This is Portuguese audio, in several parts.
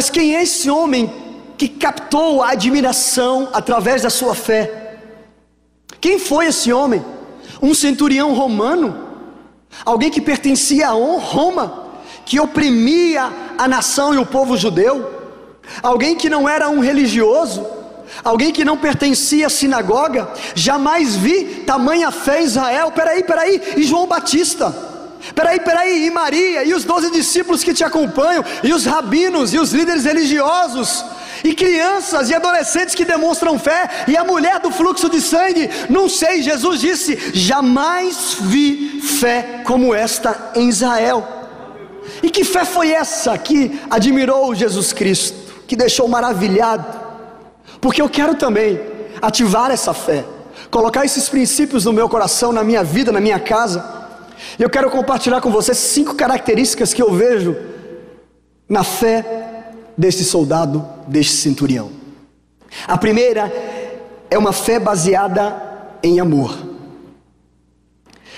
Mas quem é esse homem que captou a admiração através da sua fé? Quem foi esse homem? Um centurião romano? Alguém que pertencia a Roma, que oprimia a nação e o povo judeu? Alguém que não era um religioso? Alguém que não pertencia à sinagoga? Jamais vi tamanha fé Israel. Peraí, peraí, e João Batista? Peraí, peraí, e Maria, e os doze discípulos que te acompanham, e os rabinos, e os líderes religiosos, e crianças e adolescentes que demonstram fé, e a mulher do fluxo de sangue, não sei, Jesus disse: jamais vi fé como esta em Israel. E que fé foi essa que admirou Jesus Cristo, que deixou maravilhado? Porque eu quero também ativar essa fé, colocar esses princípios no meu coração, na minha vida, na minha casa. E eu quero compartilhar com você cinco características que eu vejo na fé desse soldado, deste centurião. A primeira é uma fé baseada em amor.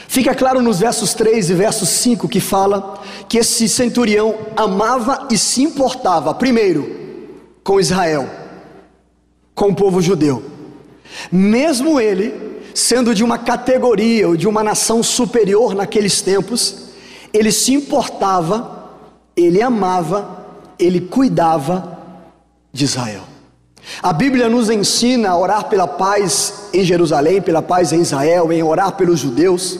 Fica claro nos versos 3 e versos 5 que fala que esse centurião amava e se importava, primeiro, com Israel, com o povo judeu. Mesmo ele sendo de uma categoria ou de uma nação superior naqueles tempos, ele se importava, ele amava, ele cuidava de Israel. A Bíblia nos ensina a orar pela paz em Jerusalém, pela paz em Israel, em orar pelos judeus.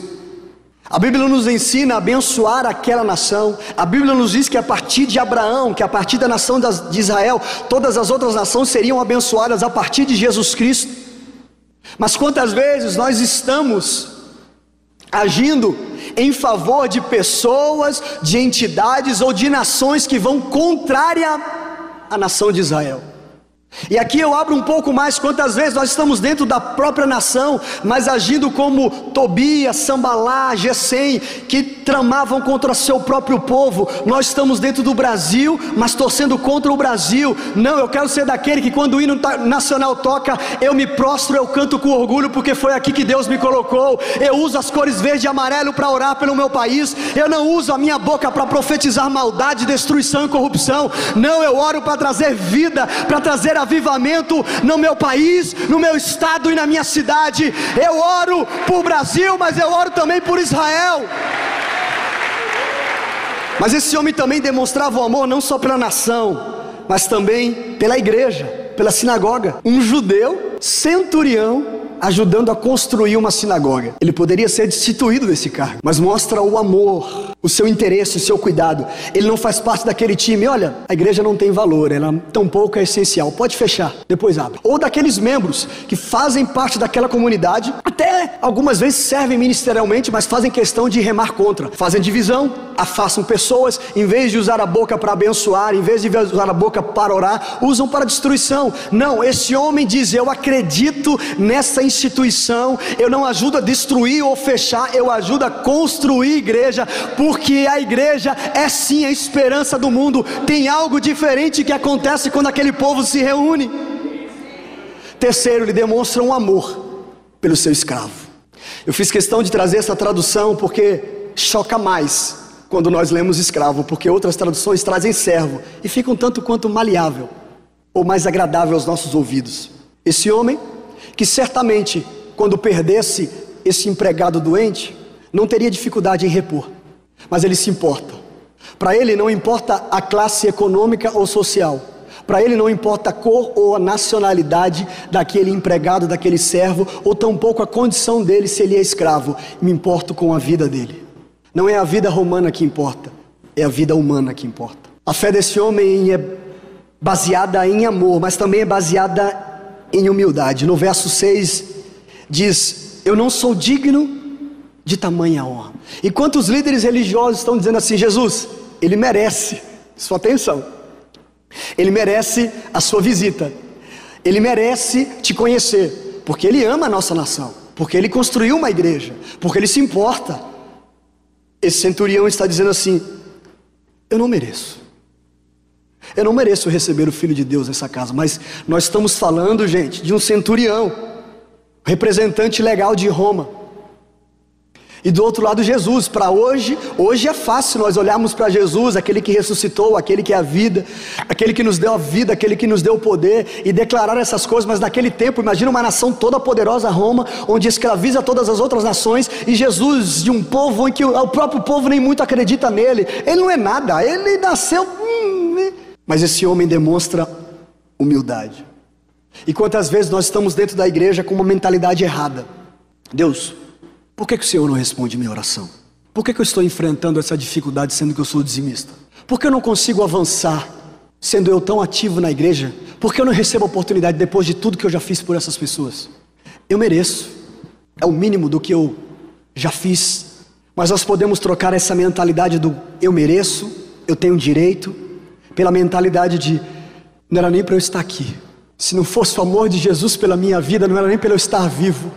A Bíblia nos ensina a abençoar aquela nação. A Bíblia nos diz que a partir de Abraão, que a partir da nação de Israel, todas as outras nações seriam abençoadas a partir de Jesus Cristo. Mas quantas vezes nós estamos agindo em favor de pessoas, de entidades ou de nações que vão contrária à nação de Israel? E aqui eu abro um pouco mais quantas vezes nós estamos dentro da própria nação, mas agindo como Tobias, Sambalá, Gesem, que tramavam contra seu próprio povo. Nós estamos dentro do Brasil, mas torcendo contra o Brasil. Não, eu quero ser daquele que quando o hino nacional toca, eu me prostro, eu canto com orgulho, porque foi aqui que Deus me colocou. Eu uso as cores verde e amarelo para orar pelo meu país. Eu não uso a minha boca para profetizar maldade, destruição e corrupção. Não, eu oro para trazer vida, para trazer a avivamento no meu país, no meu estado e na minha cidade. Eu oro por Brasil, mas eu oro também por Israel. Mas esse homem também demonstrava o amor não só pela nação, mas também pela igreja, pela sinagoga. Um judeu centurião ajudando a construir uma sinagoga. Ele poderia ser destituído desse cargo, mas mostra o amor, o seu interesse, o seu cuidado. Ele não faz parte daquele time, olha, a igreja não tem valor, ela tampouco é essencial, pode fechar, depois abre. Ou daqueles membros que fazem parte daquela comunidade, até algumas vezes servem ministerialmente, mas fazem questão de remar contra, fazem divisão, afastam pessoas, em vez de usar a boca para abençoar, em vez de usar a boca para orar, usam para destruição. Não, esse homem diz: Eu acredito nessa instituição, eu não ajudo a destruir ou fechar, eu ajudo a construir igreja, porque a igreja é sim a esperança do mundo. Tem algo diferente que acontece quando aquele povo se reúne. Terceiro, ele demonstra um amor pelo seu escravo. Eu fiz questão de trazer essa tradução porque choca mais quando nós lemos escravo, porque outras traduções trazem servo e fica um tanto quanto maleável ou mais agradável aos nossos ouvidos. Esse homem que certamente, quando perdesse esse empregado doente, não teria dificuldade em repor, mas ele se importa. Para ele não importa a classe econômica ou social, para ele não importa a cor ou a nacionalidade daquele empregado, daquele servo, ou tampouco a condição dele se ele é escravo. Me importo com a vida dele. Não é a vida romana que importa, é a vida humana que importa. A fé desse homem é baseada em amor, mas também é baseada em humildade. No verso 6 diz: Eu não sou digno de tamanha honra. E quantos líderes religiosos estão dizendo assim: Jesus, ele merece sua atenção, ele merece a sua visita, ele merece te conhecer, porque ele ama a nossa nação, porque ele construiu uma igreja, porque ele se importa. Esse centurião está dizendo assim: Eu não mereço. Eu não mereço receber o Filho de Deus nessa casa, mas nós estamos falando, gente, de um centurião, representante legal de Roma. E do outro lado, Jesus. Para hoje, hoje é fácil nós olharmos para Jesus, aquele que ressuscitou, aquele que é a vida, aquele que nos deu a vida, aquele que nos deu o poder, e declarar essas coisas. Mas naquele tempo, imagina uma nação toda poderosa, Roma, onde escraviza todas as outras nações, e Jesus, de um povo em que o próprio povo nem muito acredita nele. Ele não é nada, ele nasceu. Hum? Mas esse homem demonstra humildade. E quantas vezes nós estamos dentro da igreja com uma mentalidade errada? Deus, por que, que o Senhor não responde minha oração? Por que, que eu estou enfrentando essa dificuldade sendo que eu sou dizimista? Por que eu não consigo avançar sendo eu tão ativo na igreja? Por que eu não recebo oportunidade depois de tudo que eu já fiz por essas pessoas? Eu mereço, é o mínimo do que eu já fiz, mas nós podemos trocar essa mentalidade do eu mereço, eu tenho direito, pela mentalidade de não era nem para eu estar aqui, se não fosse o amor de Jesus pela minha vida, não era nem para eu estar vivo.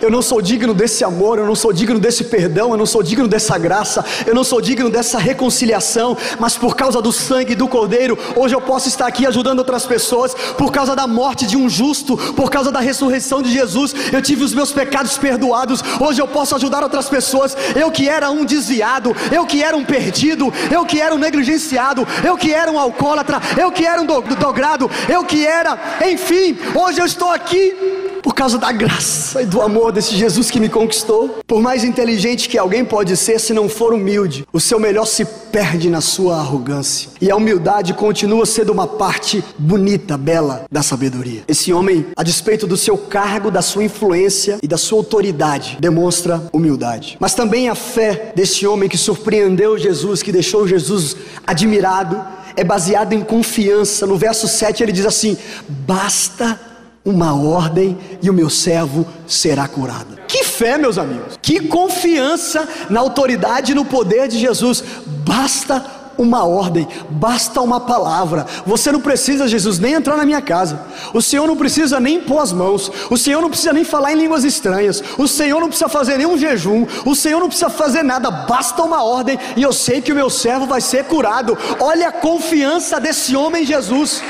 Eu não sou digno desse amor, eu não sou digno desse perdão, eu não sou digno dessa graça, eu não sou digno dessa reconciliação, mas por causa do sangue do Cordeiro, hoje eu posso estar aqui ajudando outras pessoas, por causa da morte de um justo, por causa da ressurreição de Jesus, eu tive os meus pecados perdoados, hoje eu posso ajudar outras pessoas. Eu que era um desviado, eu que era um perdido, eu que era um negligenciado, eu que era um alcoólatra, eu que era um dogrado, eu que era, enfim, hoje eu estou aqui por causa da graça e do amor desse Jesus que me conquistou. Por mais inteligente que alguém pode ser, se não for humilde, o seu melhor se perde na sua arrogância. E a humildade continua sendo uma parte bonita, bela da sabedoria. Esse homem, a despeito do seu cargo, da sua influência e da sua autoridade, demonstra humildade. Mas também a fé desse homem que surpreendeu Jesus, que deixou Jesus admirado, é baseada em confiança. No verso 7 ele diz assim: basta uma ordem e o meu servo será curado. Que fé, meus amigos, que confiança na autoridade e no poder de Jesus. Basta uma ordem, basta uma palavra. Você não precisa, Jesus, nem entrar na minha casa. O Senhor não precisa nem pôr as mãos. O Senhor não precisa nem falar em línguas estranhas. O Senhor não precisa fazer nenhum jejum. O Senhor não precisa fazer nada. Basta uma ordem e eu sei que o meu servo vai ser curado. Olha a confiança desse homem, Jesus.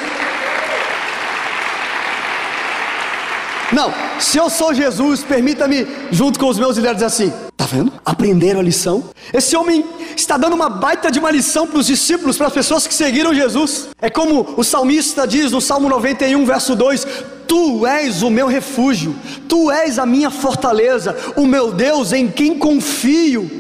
Não, se eu sou Jesus, permita-me, junto com os meus líderes, assim: tá vendo? Aprenderam a lição? Esse homem está dando uma baita de uma lição para os discípulos, para as pessoas que seguiram Jesus. É como o salmista diz no Salmo 91, verso 2: Tu és o meu refúgio, tu és a minha fortaleza, o meu Deus em quem confio.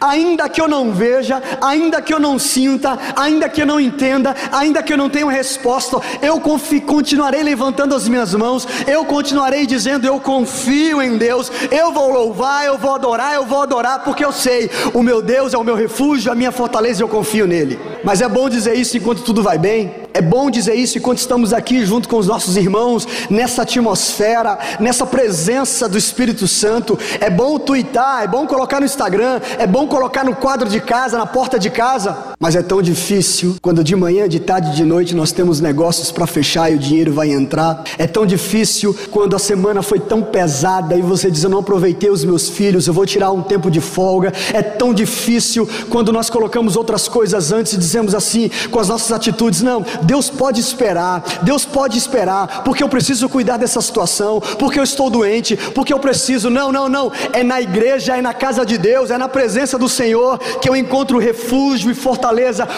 Ainda que eu não veja, ainda que eu não sinta, ainda que eu não entenda, ainda que eu não tenha resposta, eu continuarei levantando as minhas mãos, eu continuarei dizendo: Eu confio em Deus, eu vou louvar, eu vou adorar, eu vou adorar, porque eu sei, o meu Deus é o meu refúgio, a minha fortaleza, eu confio nele. Mas é bom dizer isso enquanto tudo vai bem, é bom dizer isso enquanto estamos aqui junto com os nossos irmãos, nessa atmosfera, nessa presença do Espírito Santo. É bom twittar, é bom colocar no Instagram, é bom colocar no quadro de casa, na porta de casa, mas é tão difícil quando de manhã, de tarde, de noite nós temos negócios para fechar e o dinheiro vai entrar. É tão difícil quando a semana foi tão pesada e você diz: Eu não aproveitei os meus filhos, eu vou tirar um tempo de folga. É tão difícil quando nós colocamos outras coisas antes e dizemos assim, com as nossas atitudes: Não, Deus pode esperar, Deus pode esperar, porque eu preciso cuidar dessa situação, porque eu estou doente, porque eu preciso. Não, não, não. É na igreja, é na casa de Deus, é na presença do Senhor que eu encontro refúgio e fortaleza.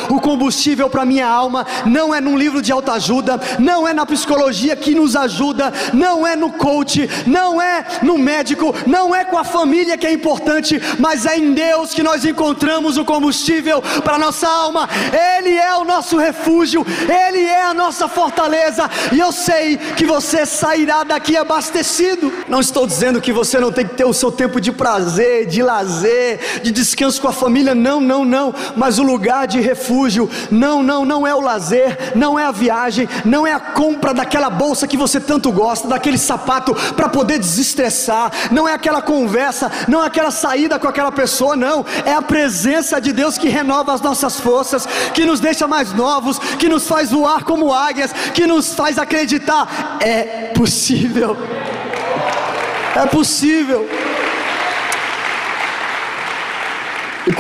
O combustível para minha alma não é num livro de autoajuda, não é na psicologia que nos ajuda, não é no coach, não é no médico, não é com a família que é importante, mas é em Deus que nós encontramos o combustível para nossa alma. Ele é o nosso refúgio, ele é a nossa fortaleza, e eu sei que você sairá daqui abastecido. Não estou dizendo que você não tem que ter o seu tempo de prazer, de lazer, de descanso com a família, não, não, não, mas o lugar de refúgio, não, não, não é o lazer, não é a viagem, não é a compra daquela bolsa que você tanto gosta, daquele sapato para poder desestressar, não é aquela conversa, não é aquela saída com aquela pessoa, não, é a presença de Deus que renova as nossas forças, que nos deixa mais novos, que nos faz voar como águias, que nos faz acreditar, é possível. É possível.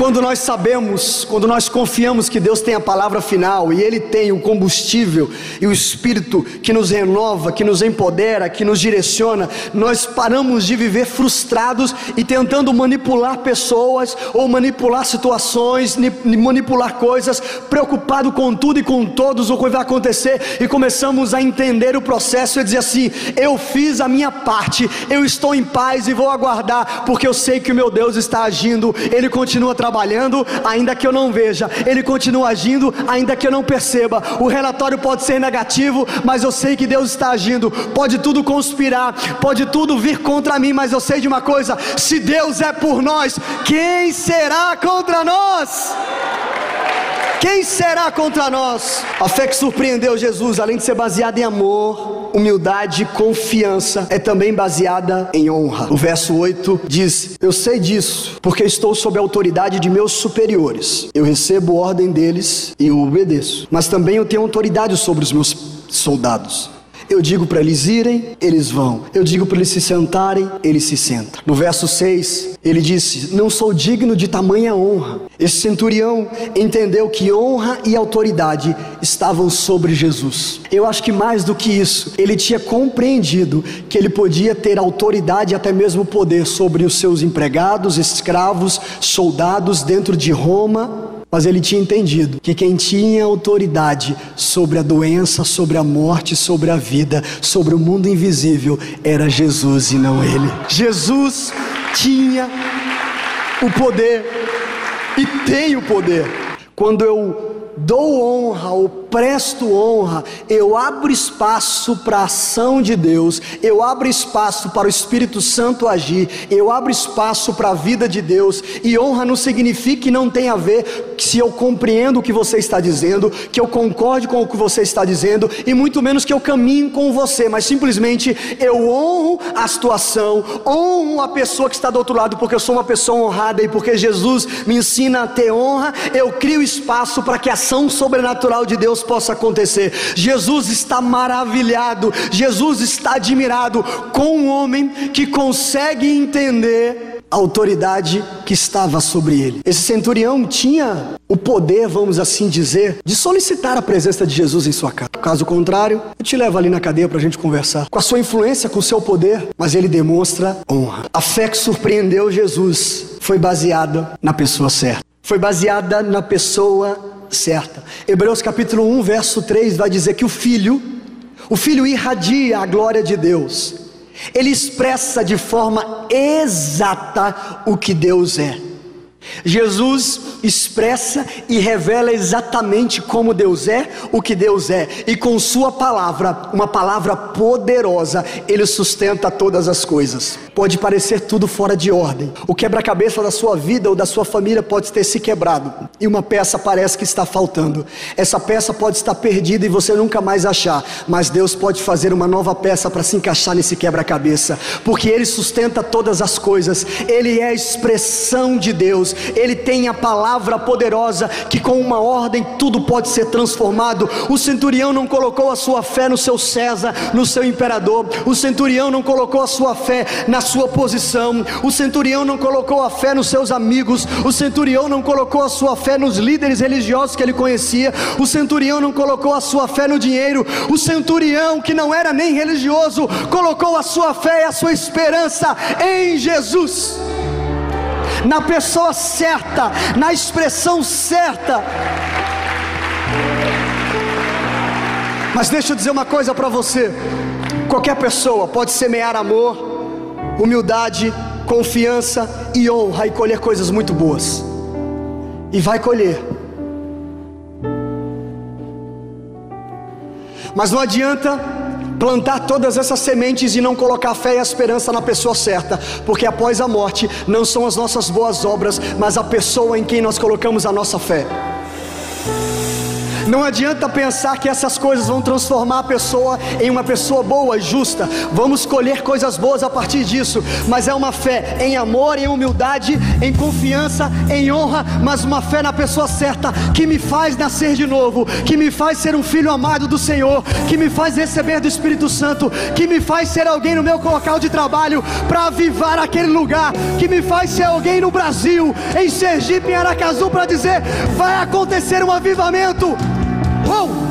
Quando nós sabemos, quando nós confiamos que Deus tem a palavra final e Ele tem o combustível e o Espírito que nos renova, que nos empodera, que nos direciona, nós paramos de viver frustrados e tentando manipular pessoas ou manipular situações, manipular coisas, preocupado com tudo e com todos o que vai acontecer e começamos a entender o processo e dizer assim: eu fiz a minha parte, eu estou em paz e vou aguardar, porque eu sei que o meu Deus está agindo, Ele continua trabalhando, ainda que eu não veja, Ele continua agindo, ainda que eu não perceba. O relatório pode ser negativo, mas eu sei que Deus está agindo. Pode tudo conspirar, pode tudo vir contra mim, mas eu sei de uma coisa: se Deus é por nós, quem será contra nós? Quem será contra nós? A fé que surpreendeu Jesus, além de ser baseada em amor, humildade, confiança, é também baseada em honra. O verso 8 diz: Eu sei disso, porque estou sob a autoridade de meus superiores. Eu recebo ordem deles e o obedeço. Mas também eu tenho autoridade sobre os meus soldados. Eu digo para eles irem, eles vão. Eu digo para eles se sentarem, eles se sentam. No verso 6, ele disse: Não sou digno de tamanha honra. Esse centurião entendeu que honra e autoridade estavam sobre Jesus. Eu acho que mais do que isso, ele tinha compreendido que ele podia ter autoridade até mesmo poder sobre os seus empregados, escravos, soldados dentro de Roma mas ele tinha entendido que quem tinha autoridade sobre a doença, sobre a morte, sobre a vida, sobre o mundo invisível era Jesus e não ele. Jesus tinha o poder e tem o poder. Quando eu dou honra ou presto honra, eu abro espaço para a ação de Deus, eu abro espaço para o Espírito Santo agir, eu abro espaço para a vida de Deus, e honra não significa que não tem a ver se eu compreendo o que você está dizendo, que eu concorde com o que você está dizendo, e muito menos que eu caminhe com você, mas simplesmente eu honro a situação, honro a pessoa que está do outro lado, porque eu sou uma pessoa honrada e porque Jesus me ensina a ter honra, eu crio espaço para que a ação sobrenatural de Deus possa acontecer. Jesus está maravilhado, Jesus está admirado com um homem que consegue entender a autoridade que estava sobre ele. Esse centurião tinha o poder, vamos assim dizer, de solicitar a presença de Jesus em sua casa. Caso contrário, eu te levo ali na cadeia para a gente conversar. Com a sua influência, com o seu poder, mas ele demonstra honra. A fé que surpreendeu Jesus foi baseada na pessoa certa. Foi baseada na pessoa certa. Hebreus capítulo 1, verso 3 vai dizer que o filho, o filho irradia a glória de Deus. Ele expressa de forma exata o que Deus é. Jesus expressa e revela exatamente como Deus é, o que Deus é, e com Sua palavra, uma palavra poderosa, Ele sustenta todas as coisas. Pode parecer tudo fora de ordem, o quebra-cabeça da sua vida ou da sua família pode ter se quebrado, e uma peça parece que está faltando. Essa peça pode estar perdida e você nunca mais achar, mas Deus pode fazer uma nova peça para se encaixar nesse quebra-cabeça, porque Ele sustenta todas as coisas, Ele é a expressão de Deus. Ele tem a palavra poderosa que com uma ordem tudo pode ser transformado. O centurião não colocou a sua fé no seu César, no seu imperador. O centurião não colocou a sua fé na sua posição. O centurião não colocou a fé nos seus amigos. O centurião não colocou a sua fé nos líderes religiosos que ele conhecia. O centurião não colocou a sua fé no dinheiro. O centurião, que não era nem religioso, colocou a sua fé e a sua esperança em Jesus na pessoa certa, na expressão certa. Mas deixa eu dizer uma coisa para você: qualquer pessoa pode semear amor, humildade, confiança e honra e colher coisas muito boas, e vai colher. Mas não adianta plantar todas essas sementes e não colocar fé e esperança na pessoa certa, porque após a morte não são as nossas boas obras, mas a pessoa em quem nós colocamos a nossa fé. Não adianta pensar que essas coisas vão transformar a pessoa em uma pessoa boa e justa. Vamos colher coisas boas a partir disso, mas é uma fé em amor, em humildade, em confiança, em honra, mas uma fé na pessoa certa que me faz nascer de novo, que me faz ser um filho amado do Senhor, que me faz receber do Espírito Santo, que me faz ser alguém no meu local de trabalho para avivar aquele lugar, que me faz ser alguém no Brasil, em Sergipe, em Aracaju, para dizer: vai acontecer um avivamento. Whoa!